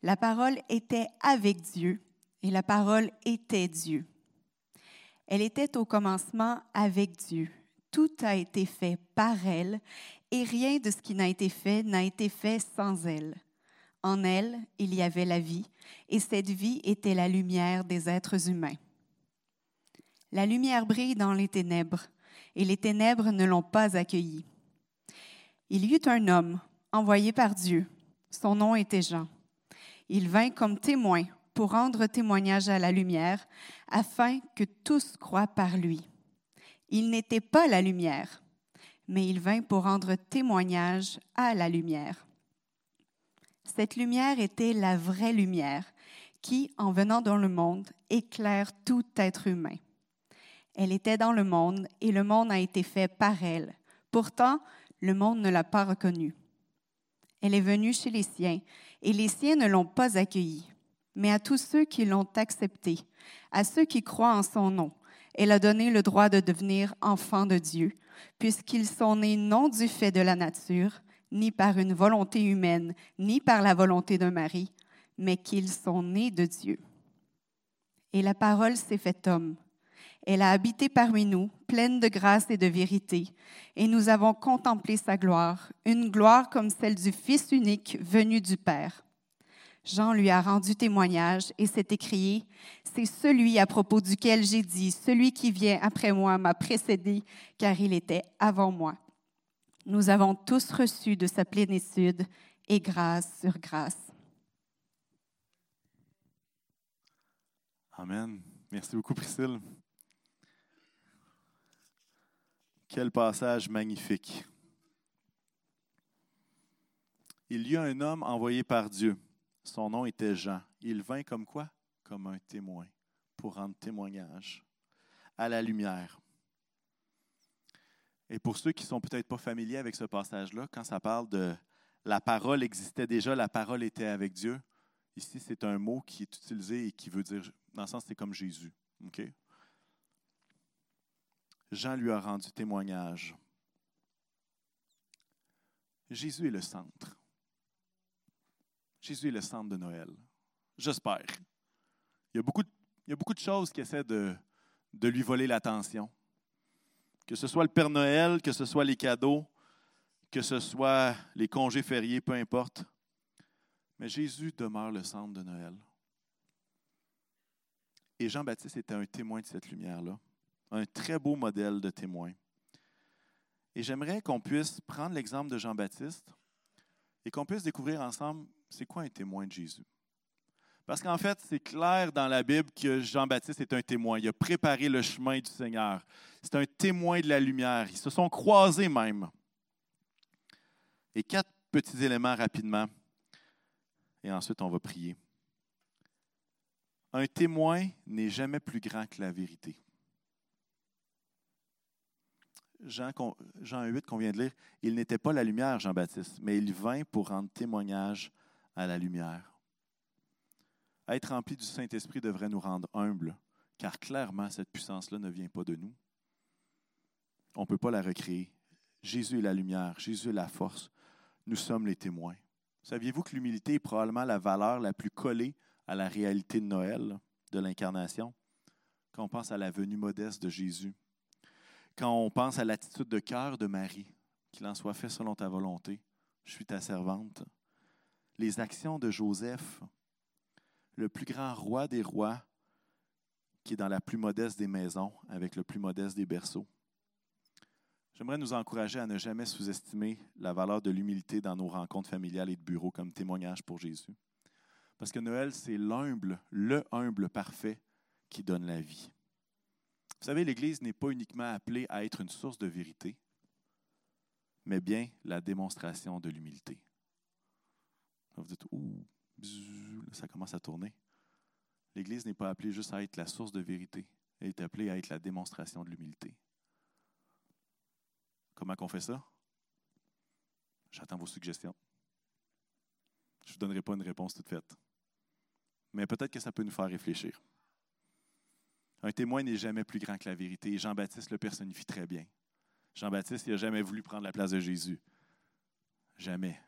La parole était avec Dieu et la parole était Dieu. Elle était au commencement avec Dieu. Tout a été fait par elle et rien de ce qui n'a été fait n'a été fait sans elle. En elle, il y avait la vie et cette vie était la lumière des êtres humains. La lumière brille dans les ténèbres et les ténèbres ne l'ont pas accueillie. Il y eut un homme envoyé par Dieu. Son nom était Jean. Il vint comme témoin pour rendre témoignage à la lumière, afin que tous croient par lui. Il n'était pas la lumière, mais il vint pour rendre témoignage à la lumière. Cette lumière était la vraie lumière qui, en venant dans le monde, éclaire tout être humain. Elle était dans le monde et le monde a été fait par elle. Pourtant, le monde ne l'a pas reconnue. Elle est venue chez les siens, et les siens ne l'ont pas accueillie. Mais à tous ceux qui l'ont acceptée, à ceux qui croient en son nom, elle a donné le droit de devenir enfants de Dieu, puisqu'ils sont nés non du fait de la nature, ni par une volonté humaine, ni par la volonté d'un mari, mais qu'ils sont nés de Dieu. Et la parole s'est faite homme elle a habité parmi nous, pleine de grâce et de vérité, et nous avons contemplé sa gloire, une gloire comme celle du Fils unique venu du Père. Jean lui a rendu témoignage et s'est écrié, C'est celui à propos duquel j'ai dit, Celui qui vient après moi m'a précédé, car il était avant moi. Nous avons tous reçu de sa plénitude et grâce sur grâce. Amen. Merci beaucoup, Priscille. Quel passage magnifique. Il y a un homme envoyé par Dieu. Son nom était Jean. Il vint comme quoi? Comme un témoin, pour rendre témoignage à la lumière. Et pour ceux qui ne sont peut-être pas familiers avec ce passage-là, quand ça parle de la parole existait déjà, la parole était avec Dieu, ici c'est un mot qui est utilisé et qui veut dire, dans le sens, c'est comme Jésus. OK? Jean lui a rendu témoignage. Jésus est le centre. Jésus est le centre de Noël. J'espère. Il y a beaucoup de, choses qui essaient de, de lui voler l'attention. Que ce soit le Père Noël, que ce soit les cadeaux, que ce soit les congés fériés, peu importe. Mais Jésus demeure le centre de Noël. Et Jean-Baptiste était un témoin de cette lumière-là un très beau modèle de témoin. Et j'aimerais qu'on puisse prendre l'exemple de Jean-Baptiste et qu'on puisse découvrir ensemble c'est quoi un témoin de Jésus? Parce qu'en fait, c'est clair dans la Bible que Jean-Baptiste est un témoin. Il a préparé le chemin du Seigneur. C'est un témoin de la lumière. Ils se sont croisés même. Et quatre petits éléments rapidement. Et ensuite, on va prier. Un témoin n'est jamais plus grand que la vérité. Jean, Jean 8 qu'on vient de lire, il n'était pas la lumière, Jean-Baptiste, mais il vint pour rendre témoignage à la lumière. Être rempli du Saint-Esprit devrait nous rendre humbles, car clairement, cette puissance-là ne vient pas de nous. On ne peut pas la recréer. Jésus est la lumière, Jésus est la force. Nous sommes les témoins. Saviez-vous que l'humilité est probablement la valeur la plus collée à la réalité de Noël, de l'incarnation? Quand on pense à la venue modeste de Jésus, quand on pense à l'attitude de cœur de Marie, qu'il en soit fait selon ta volonté, je suis ta servante. Les actions de Joseph, le plus grand roi des rois, qui est dans la plus modeste des maisons, avec le plus modeste des berceaux. J'aimerais nous encourager à ne jamais sous-estimer la valeur de l'humilité dans nos rencontres familiales et de bureaux comme témoignage pour Jésus. Parce que Noël, c'est l'humble, le humble parfait qui donne la vie. Vous savez, l'Église n'est pas uniquement appelée à être une source de vérité, mais bien la démonstration de l'humilité. Vous dites, ouh, ça commence à tourner. L'Église n'est pas appelée juste à être la source de vérité, elle est appelée à être la démonstration de l'humilité. Comment on fait ça? J'attends vos suggestions. Je ne vous donnerai pas une réponse toute faite. Mais peut-être que ça peut nous faire réfléchir. Un témoin n'est jamais plus grand que la vérité. Jean-Baptiste le personnifie très bien. Jean-Baptiste, n'a jamais voulu prendre la place de Jésus. Jamais.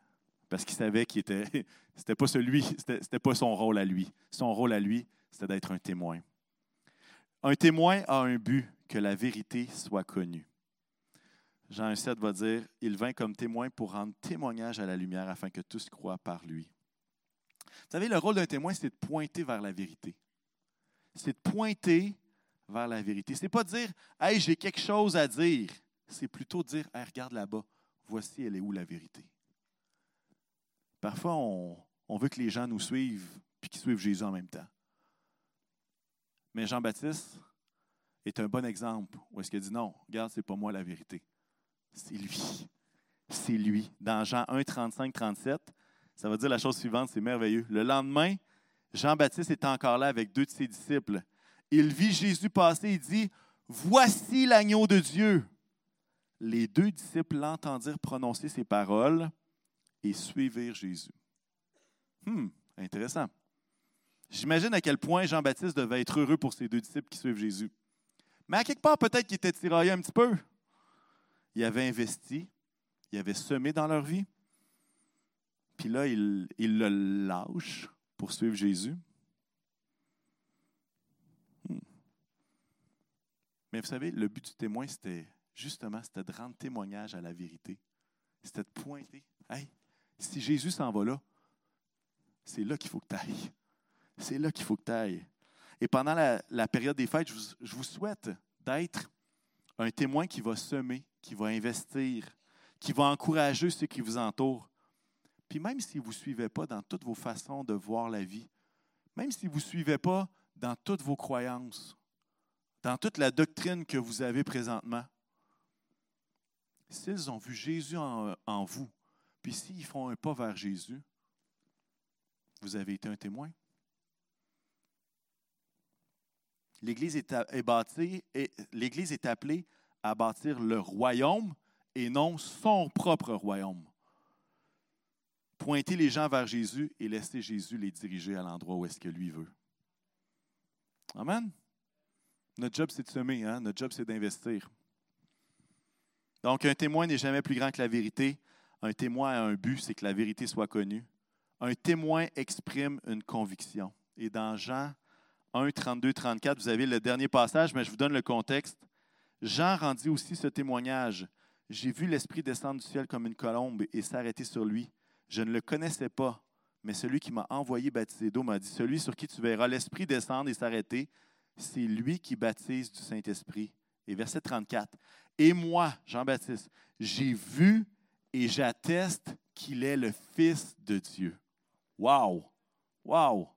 Parce qu'il savait qu'il était. C'était pas celui, c'était pas son rôle à lui. Son rôle à lui, c'était d'être un témoin. Un témoin a un but, que la vérité soit connue. Jean 7 va dire Il vint comme témoin pour rendre témoignage à la lumière afin que tous croient par lui. Vous savez, le rôle d'un témoin, c'est de pointer vers la vérité. C'est de pointer vers la vérité. Ce n'est pas de dire Hey, j'ai quelque chose à dire. C'est plutôt de dire hey, regarde là-bas, voici elle est où la vérité. Parfois, on, veut que les gens nous suivent puis qu'ils suivent Jésus en même temps. Mais Jean-Baptiste est un bon exemple où est-ce qu'il dit non, regarde, ce n'est pas moi la vérité. C'est lui. C'est lui. Dans Jean 1, 35, 37, ça va dire la chose suivante, c'est merveilleux. Le lendemain, Jean-Baptiste est encore là avec deux de ses disciples il vit Jésus passer et dit, Voici l'agneau de Dieu. Les deux disciples l'entendirent prononcer ces paroles et suivirent Jésus. Hum, intéressant. J'imagine à quel point Jean-Baptiste devait être heureux pour ces deux disciples qui suivent Jésus. Mais à quelque part, peut-être qu'il était tiraillé un petit peu. Il avait investi, il avait semé dans leur vie. Puis là, il, il le lâche pour suivre Jésus. Mais vous savez, le but du témoin, c'était justement, de rendre témoignage à la vérité. C'était de pointer. Si Jésus s'en va là, c'est là qu'il faut que tu ailles. C'est là qu'il faut que tu ailles. Et pendant la, période des fêtes, je vous, souhaite d'être un témoin qui va semer, qui va investir, qui va encourager ceux qui vous entourent. Puis même si vous ne suivez pas dans toutes vos façons de voir la vie, même si vous ne suivez pas dans toutes vos croyances, dans toute la doctrine que vous avez présentement, s'ils ont vu Jésus en, vous, puis s'ils font un pas vers Jésus, vous avez été un témoin. L'Église est, l'Église est appelée à bâtir le royaume et non son propre royaume. Pointer les gens vers Jésus et laisser Jésus les diriger à l'endroit où est-ce que lui veut. Amen. Notre job, c'est de semer, hein? notre job, c'est d'investir. Donc, un témoin n'est jamais plus grand que la vérité. Un témoin a un but, c'est que la vérité soit connue. Un témoin exprime une conviction. Et dans Jean 1, 32, 34, vous avez le dernier passage, mais je vous donne le contexte. Jean rendit aussi ce témoignage. J'ai vu l'Esprit descendre du ciel comme une colombe et s'arrêter sur lui. Je ne le connaissais pas, mais celui qui m'a envoyé baptiser d'eau m'a dit, celui sur qui tu verras l'Esprit descendre et s'arrêter, c'est lui qui baptise du Saint-Esprit. Et verset 34. Et moi, Jean-Baptiste, j'ai vu et j'atteste qu'il est le Fils de Dieu. Wow! Wow!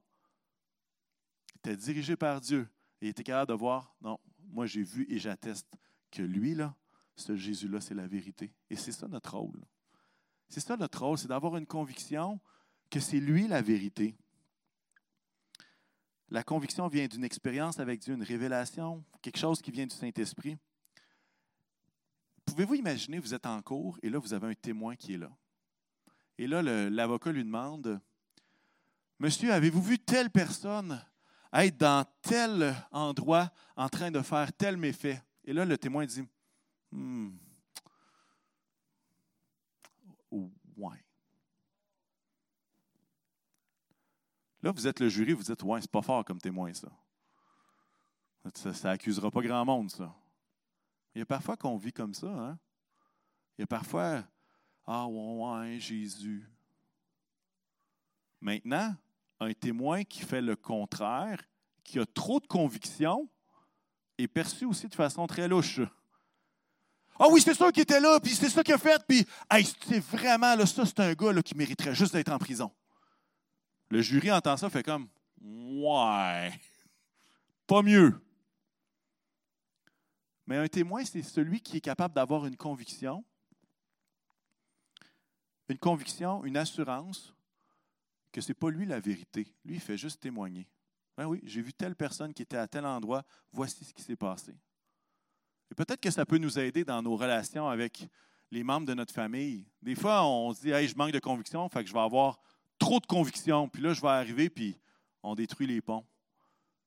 Il était dirigé par Dieu et il était capable de voir, non, moi j'ai vu et j'atteste que lui, là, ce Jésus-là, c'est la vérité. Et c'est ça notre rôle. C'est ça notre rôle, c'est d'avoir une conviction que c'est lui la vérité. La conviction vient d'une expérience avec Dieu, une révélation, quelque chose qui vient du Saint-Esprit. Pouvez-vous imaginer, vous êtes en cours et là, vous avez un témoin qui est là? Et là, l'avocat lui demande, Monsieur, avez-vous vu telle personne être dans tel endroit en train de faire tel méfait? Et là, le témoin dit, hmm, ouais. Là, vous êtes le jury, vous dites, ouais, c'est pas fort comme témoin, ça. Ça n'accusera pas grand monde, ça. Il y a parfois qu'on vit comme ça. Hein? Il y a parfois, ah ouais, Jésus. Maintenant, un témoin qui fait le contraire, qui a trop de conviction, est perçu aussi de façon très louche. Ah oui, c'est ça qui était là, puis c'est ça qu'il a fait, puis c'est vraiment, là, ça, c'est un gars qui mériterait juste d'être en prison. Le jury entend ça, fait comme Ouais, pas mieux. Mais un témoin, c'est celui qui est capable d'avoir une conviction, une conviction, une assurance que ce n'est pas lui la vérité. Lui, il fait juste témoigner. Ben oui, j'ai vu telle personne qui était à tel endroit, voici ce qui s'est passé. Et peut-être que ça peut nous aider dans nos relations avec les membres de notre famille. Des fois, on se dit, hey, je manque de conviction, fait que je vais avoir trop de conviction, puis là, je vais arriver, puis on détruit les ponts.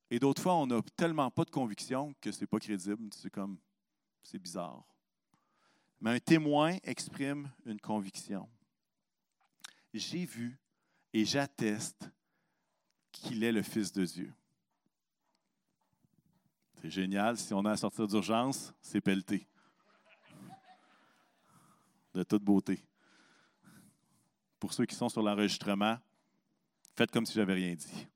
Et d'autres fois, on n'a tellement pas de conviction que ce n'est pas crédible. C'est comme, c'est bizarre. Mais un témoin exprime une conviction. J'ai vu et j'atteste qu'il est le Fils de Dieu. C'est génial. Si on a à sortir d'urgence, c'est pelleté. De toute beauté. Pour ceux qui sont sur l'enregistrement, faites comme si j'avais rien dit.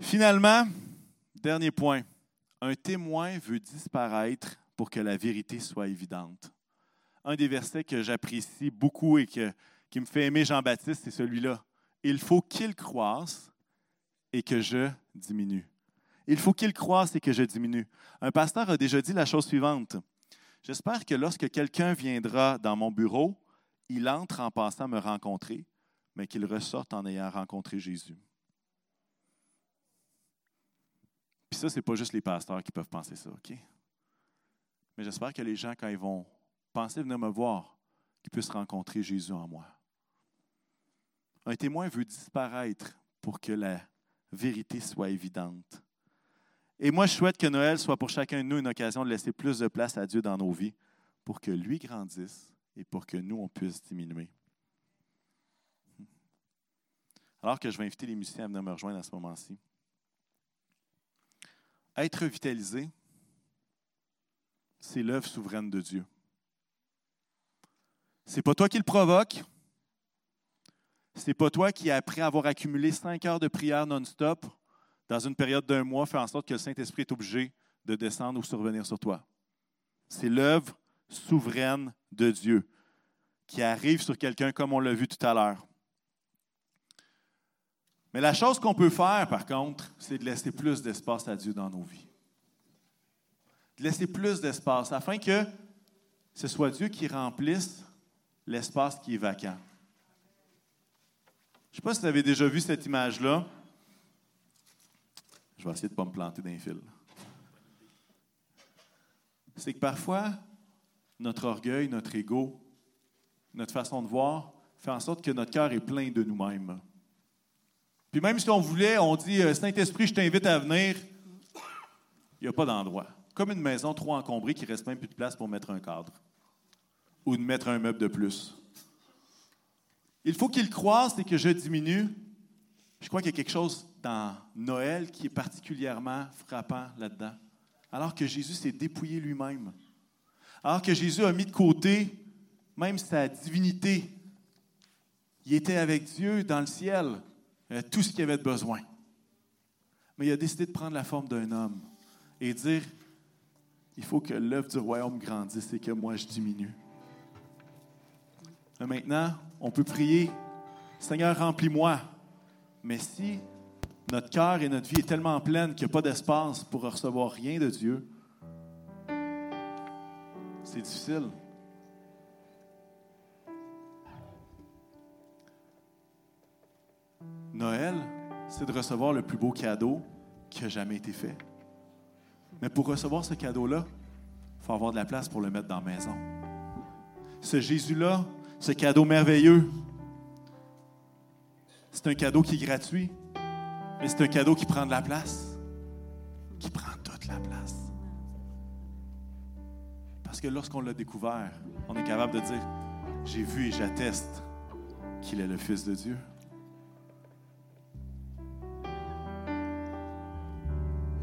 Finalement, dernier point, un témoin veut disparaître pour que la vérité soit évidente. Un des versets que j'apprécie beaucoup et qui me fait aimer Jean-Baptiste, c'est celui-là. Il faut qu'il croisse et que je diminue. Il faut qu'il croisse et que je diminue. Un pasteur a déjà dit la chose suivante. J'espère que lorsque quelqu'un viendra dans mon bureau, il entre en passant me rencontrer, mais qu'il ressorte en ayant rencontré Jésus. Puis ça, ce n'est pas juste les pasteurs qui peuvent penser ça, OK? Mais j'espère que les gens, quand ils vont penser venir me voir, qu'ils puissent rencontrer Jésus en moi. Un témoin veut disparaître pour que la vérité soit évidente. Et moi, je souhaite que Noël soit pour chacun de nous une occasion de laisser plus de place à Dieu dans nos vies pour que lui grandisse et pour que nous, on puisse diminuer. Alors que je vais inviter les musiciens à venir me rejoindre à ce moment-ci. Être vitalisé, c'est l'œuvre souveraine de Dieu. C'est pas toi qui le provoque. C'est pas toi qui, après avoir accumulé cinq heures de prière non-stop, dans une période d'un mois, fait en sorte que le Saint-Esprit est obligé de descendre ou survenir sur toi. C'est l'œuvre souveraine de Dieu qui arrive sur quelqu'un comme on l'a vu tout à l'heure. Mais la chose qu'on peut faire, par contre, c'est de laisser plus d'espace à Dieu dans nos vies. De laisser plus d'espace afin que ce soit Dieu qui remplisse l'espace qui est vacant. Je ne sais pas si vous avez déjà vu cette image-là. Je vais essayer de ne pas me planter d'un fil. C'est que parfois, notre orgueil, notre ego, notre façon de voir, fait en sorte que notre cœur est plein de nous-mêmes. Puis même si on voulait, on dit euh, Saint-Esprit, je t'invite à venir, il n'y a pas d'endroit. Comme une maison trop encombrée qui reste même plus de place pour mettre un cadre ou de mettre un meuble de plus. Il faut qu'il croise et que je diminue. Je crois qu'il y a quelque chose dans Noël qui est particulièrement frappant là-dedans. Alors que Jésus s'est dépouillé lui-même. Alors que Jésus a mis de côté même sa divinité. Il était avec Dieu dans le ciel. Avait tout ce qu'il avait de besoin. Mais il a décidé de prendre la forme d'un homme et dire, il faut que l'œuvre du royaume grandisse et que moi je diminue. maintenant, on peut prier Seigneur, remplis-moi. Mais si notre cœur et notre vie est tellement pleine qu'il n'y a pas d'espace pour recevoir rien de Dieu, c'est difficile. Noël, c'est de recevoir le plus beau cadeau qui a jamais été fait. Mais pour recevoir ce cadeau-là, il faut avoir de la place pour le mettre dans la maison. Ce Jésus-là, ce cadeau merveilleux, c'est un cadeau qui est gratuit, mais c'est un cadeau qui prend de la place, qui prend toute la place. Parce que lorsqu'on l'a découvert, on est capable de dire, j'ai vu et j'atteste qu'il est le Fils de Dieu.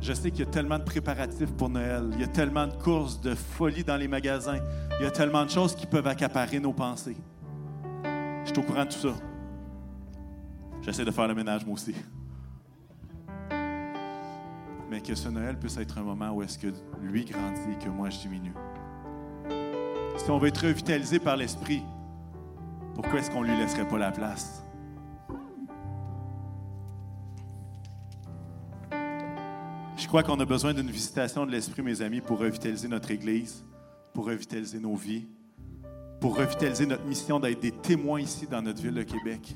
Je sais qu'il y a tellement de préparatifs pour Noël. Il y a tellement de courses, de folie dans les magasins. Il y a tellement de choses qui peuvent accaparer nos pensées. Je suis au courant de tout ça. J'essaie de faire le ménage, moi aussi. Mais que ce Noël puisse être un moment où est-ce que lui grandit et que moi je diminue. Si on veut être revitalisé par l'Esprit, pourquoi est-ce qu'on ne lui laisserait pas la place? Je crois qu'on a besoin d'une visitation de l'Esprit, mes amis, pour revitaliser notre Église, pour revitaliser nos vies, pour revitaliser notre mission d'être des témoins ici dans notre ville de Québec.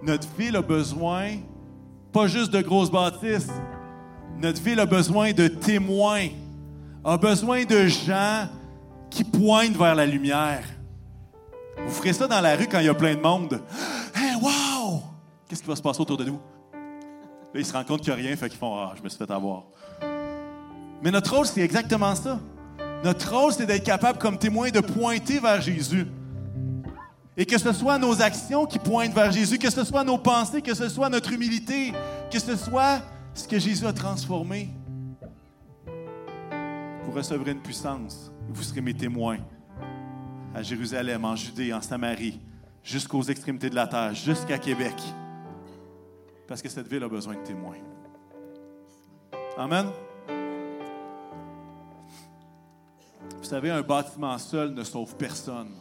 Notre ville a besoin, pas juste de grosses bâtisses, notre ville a besoin de témoins, a besoin de gens qui pointent vers la lumière. Vous ferez ça dans la rue quand il y a plein de monde. Hey, wow! Qu'est-ce qui va se passer autour de nous? Là, ils se rendent compte qu'il n'y a rien, fait qu'ils font Ah, je me suis fait avoir. Mais notre rôle, c'est exactement ça. Notre rôle, c'est d'être capable, comme témoin, de pointer vers Jésus. Et que ce soit nos actions qui pointent vers Jésus, que ce soit nos pensées, que ce soit notre humilité, que ce soit ce que Jésus a transformé. Vous recevrez une puissance. Vous serez mes témoins à Jérusalem, en Judée, en Samarie, jusqu'aux extrémités de la terre, jusqu'à Québec. Parce que cette ville a besoin de témoins. Amen. Vous savez, un bâtiment seul ne sauve personne.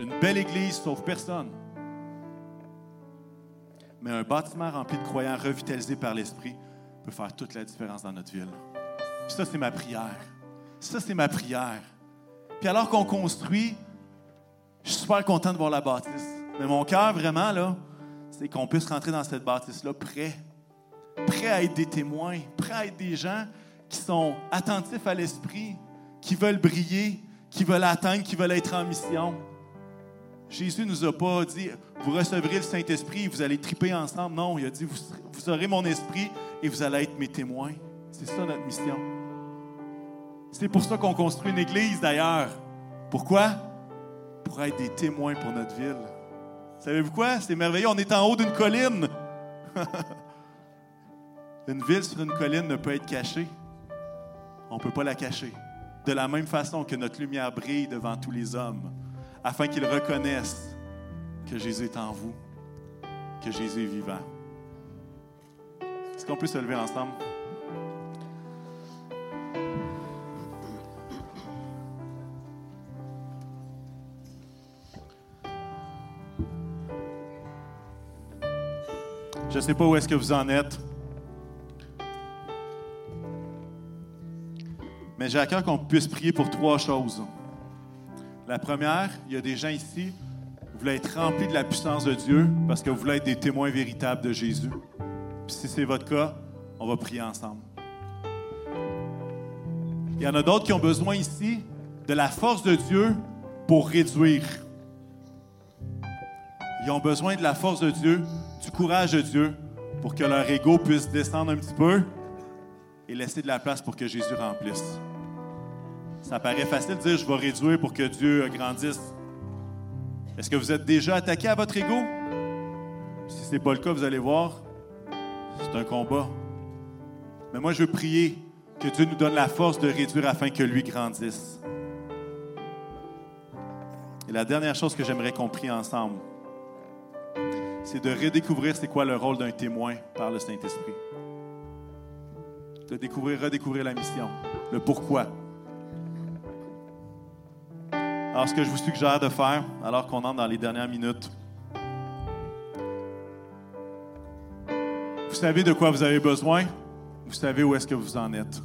Une belle église sauve personne. Mais un bâtiment rempli de croyants revitalisés par l'Esprit peut faire toute la différence dans notre ville. ça, c'est ma prière. Ça, c'est ma prière. Puis alors qu'on construit, je suis super content de voir la bâtisse. Mais mon cœur, vraiment, là, c'est qu'on puisse rentrer dans cette bâtisse-là prêt. Prêt à être des témoins, prêt à être des gens qui sont attentifs à l'esprit, qui veulent briller, qui veulent atteindre, qui veulent être en mission. Jésus nous a pas dit, vous recevrez le Saint-Esprit, vous allez triper ensemble. Non, il a dit, vous, vous aurez mon esprit et vous allez être mes témoins. C'est ça notre mission. C'est pour ça qu'on construit une église d'ailleurs. Pourquoi? Pour être des témoins pour notre ville. Savez-vous quoi? C'est merveilleux. On est en haut d'une colline. une ville sur une colline ne peut être cachée. On ne peut pas la cacher. De la même façon que notre lumière brille devant tous les hommes, afin qu'ils reconnaissent que Jésus est en vous, que Jésus est vivant. Est-ce qu'on peut se lever ensemble? Je ne sais pas où est-ce que vous en êtes. Mais j'ai à cœur qu'on puisse prier pour trois choses. La première, il y a des gens ici, vous voulez être remplis de la puissance de Dieu parce que vous voulez être des témoins véritables de Jésus. Puis si c'est votre cas, on va prier ensemble. Il y en a d'autres qui ont besoin ici de la force de Dieu pour réduire. Ils ont besoin de la force de Dieu du courage de Dieu pour que leur ego puisse descendre un petit peu et laisser de la place pour que Jésus remplisse. Ça paraît facile de dire je vais réduire pour que Dieu grandisse. Est-ce que vous êtes déjà attaqué à votre ego? Si ce n'est pas le cas, vous allez voir, c'est un combat. Mais moi, je veux prier que Dieu nous donne la force de réduire afin que lui grandisse. Et la dernière chose que j'aimerais qu'on prie ensemble, c'est de redécouvrir c'est quoi le rôle d'un témoin par le Saint-Esprit. De découvrir, redécouvrir la mission, le pourquoi. Alors, ce que je vous suggère de faire, alors qu'on entre dans les dernières minutes, vous savez de quoi vous avez besoin, vous savez où est-ce que vous en êtes.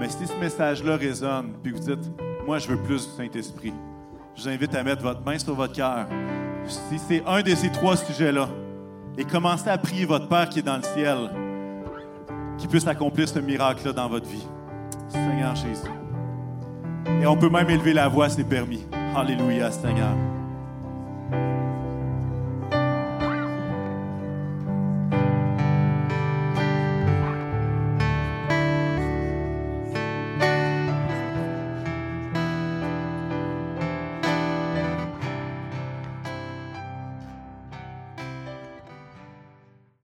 Mais si ce message-là résonne, puis vous dites, moi, je veux plus du Saint-Esprit, je vous invite à mettre votre main sur votre cœur. Si c'est un de ces trois sujets-là, et commencez à prier votre Père qui est dans le ciel, qui puisse accomplir ce miracle-là dans votre vie. Seigneur Jésus. Et on peut même élever la voix, c'est permis. Alléluia, Seigneur.